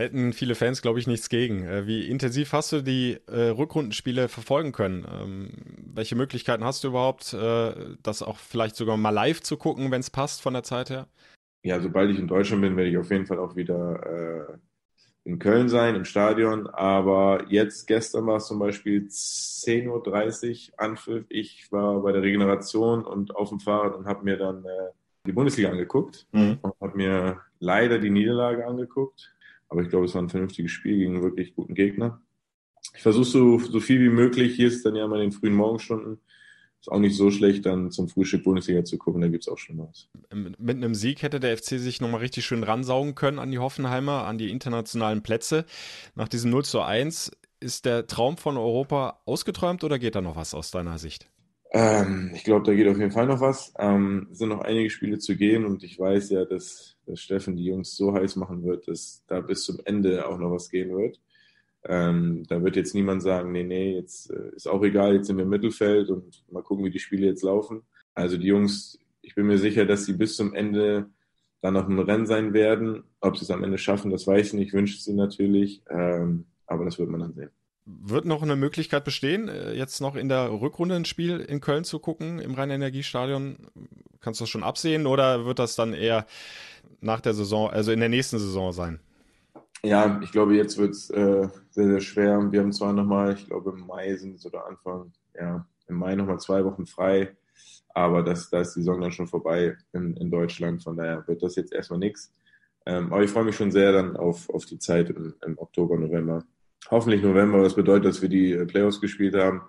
Hätten viele Fans, glaube ich, nichts gegen. Äh, wie intensiv hast du die äh, Rückrundenspiele verfolgen können? Ähm, welche Möglichkeiten hast du überhaupt, äh, das auch vielleicht sogar mal live zu gucken, wenn es passt von der Zeit her? Ja, sobald ich in Deutschland bin, werde ich auf jeden Fall auch wieder äh, in Köln sein, im Stadion. Aber jetzt, gestern war es zum Beispiel 10.30 Uhr Anpfiff. Ich war bei der Regeneration und auf dem Fahrrad und habe mir dann äh, die Bundesliga angeguckt mhm. und habe mir leider die Niederlage angeguckt. Aber ich glaube, es war ein vernünftiges Spiel gegen einen wirklich guten Gegner. Ich versuche so, so viel wie möglich. Hier ist dann ja mal in den frühen Morgenstunden. Ist auch nicht so schlecht, dann zum Frühstück Bundesliga zu gucken, da gibt es auch schon was. Mit einem Sieg hätte der FC sich nochmal richtig schön ransaugen können an die Hoffenheimer, an die internationalen Plätze. Nach diesem 0 zu 1 ist der Traum von Europa ausgeträumt oder geht da noch was aus deiner Sicht? Ähm, ich glaube, da geht auf jeden Fall noch was. Ähm, es sind noch einige Spiele zu gehen und ich weiß ja, dass, dass Steffen die Jungs so heiß machen wird, dass da bis zum Ende auch noch was gehen wird. Ähm, da wird jetzt niemand sagen, nee, nee, jetzt äh, ist auch egal, jetzt sind wir im Mittelfeld und mal gucken, wie die Spiele jetzt laufen. Also die Jungs, ich bin mir sicher, dass sie bis zum Ende dann noch im Rennen sein werden. Ob sie es am Ende schaffen, das weiß ich nicht, wünsche ich sie natürlich, ähm, aber das wird man dann sehen. Wird noch eine Möglichkeit bestehen, äh, jetzt noch in der Rückrunde ein Spiel in Köln zu gucken, im Rhein-Energiestadion? Kannst du das schon absehen oder wird das dann eher nach der Saison, also in der nächsten Saison sein? Ja, ich glaube, jetzt wird es äh, sehr, sehr schwer. Wir haben zwar nochmal, ich glaube, im Mai sind es oder Anfang, ja, im Mai nochmal zwei Wochen frei, aber das, da ist die Saison dann schon vorbei in, in Deutschland. Von daher wird das jetzt erstmal nichts. Ähm, aber ich freue mich schon sehr dann auf, auf die Zeit im, im Oktober, November hoffentlich November. Das bedeutet, dass wir die äh, Playoffs gespielt haben.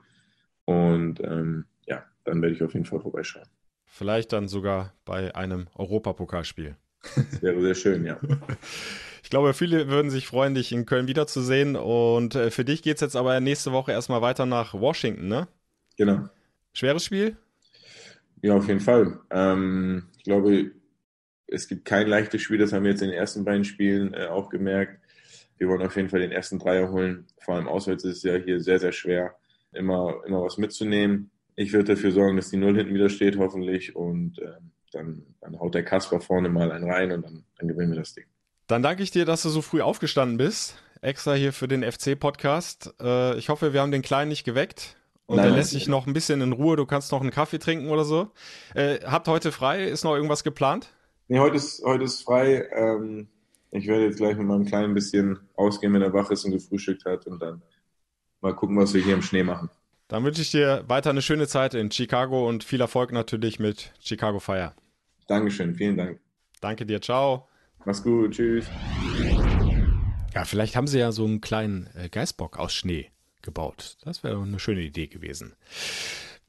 Und ähm, ja, dann werde ich auf jeden Fall vorbeischauen. Vielleicht dann sogar bei einem Europapokalspiel. Das wäre sehr schön, ja. Ich glaube, viele würden sich freuen, dich in Köln wiederzusehen. Und äh, für dich geht es jetzt aber nächste Woche erstmal weiter nach Washington, ne? Genau. Schweres Spiel? Ja, auf jeden Fall. Ähm, ich glaube, es gibt kein leichtes Spiel, das haben wir jetzt in den ersten beiden Spielen äh, auch gemerkt wir wollen auf jeden Fall den ersten Dreier holen. Vor allem auswärts ist es ja hier sehr, sehr schwer, immer, immer was mitzunehmen. Ich werde dafür sorgen, dass die Null hinten wieder steht, hoffentlich. Und äh, dann, dann haut der Kasper vorne mal einen rein und dann, dann gewinnen wir das Ding. Dann danke ich dir, dass du so früh aufgestanden bist. Extra hier für den FC-Podcast. Äh, ich hoffe, wir haben den Kleinen nicht geweckt. Und Nein, er lässt sich noch ein bisschen in Ruhe. Du kannst noch einen Kaffee trinken oder so. Äh, habt heute frei? Ist noch irgendwas geplant? Nee, heute ist, heute ist frei. Ähm, ich werde jetzt gleich mit meinem Kleinen ein bisschen ausgehen, wenn er wach ist und gefrühstückt hat und dann mal gucken, was wir hier im Schnee machen. Dann wünsche ich dir weiter eine schöne Zeit in Chicago und viel Erfolg natürlich mit Chicago Fire. Dankeschön, vielen Dank. Danke dir, ciao. Mach's gut, tschüss. Ja, vielleicht haben sie ja so einen kleinen äh, Geißbock aus Schnee gebaut. Das wäre eine schöne Idee gewesen.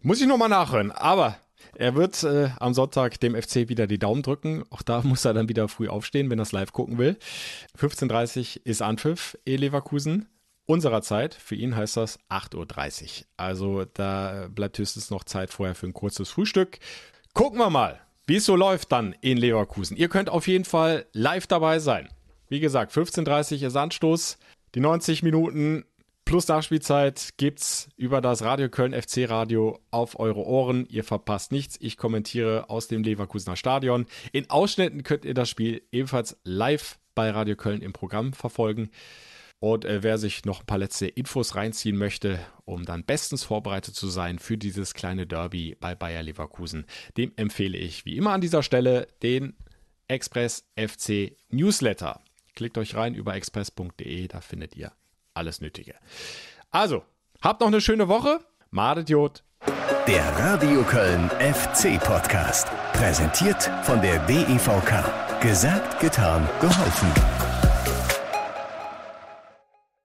Muss ich nochmal nachhören. Aber Er wird äh, am Sonntag dem FC wieder die Daumen drücken. Auch da muss er dann wieder früh aufstehen, wenn er es live gucken will. 15.30 Uhr ist Anpfiff, E Leverkusen. Unserer Zeit, für ihn heißt das 8.30 Uhr. Also da bleibt höchstens noch Zeit vorher für ein kurzes Frühstück. Gucken wir mal, wie es so läuft dann in Leverkusen. Ihr könnt auf jeden Fall live dabei sein. Wie gesagt, 15.30 Uhr ist Anstoß. Die 90 Minuten plus Nachspielzeit gibt's über das Radio Köln FC Radio auf eure Ohren. Ihr verpasst nichts. Ich kommentiere aus dem Leverkusener Stadion. In Ausschnitten könnt ihr das Spiel ebenfalls live bei Radio Köln im Programm verfolgen. Und äh, wer sich noch ein paar letzte Infos reinziehen möchte, um dann bestens vorbereitet zu sein für dieses kleine Derby bei Bayer Leverkusen, dem empfehle ich wie immer an dieser Stelle den Express FC Newsletter. Klickt euch rein über express.de, da findet ihr alles Nötige. Also, habt noch eine schöne Woche. Madediot. Der Radio Köln FC Podcast. Präsentiert von der DEVK. Gesagt, getan, geholfen.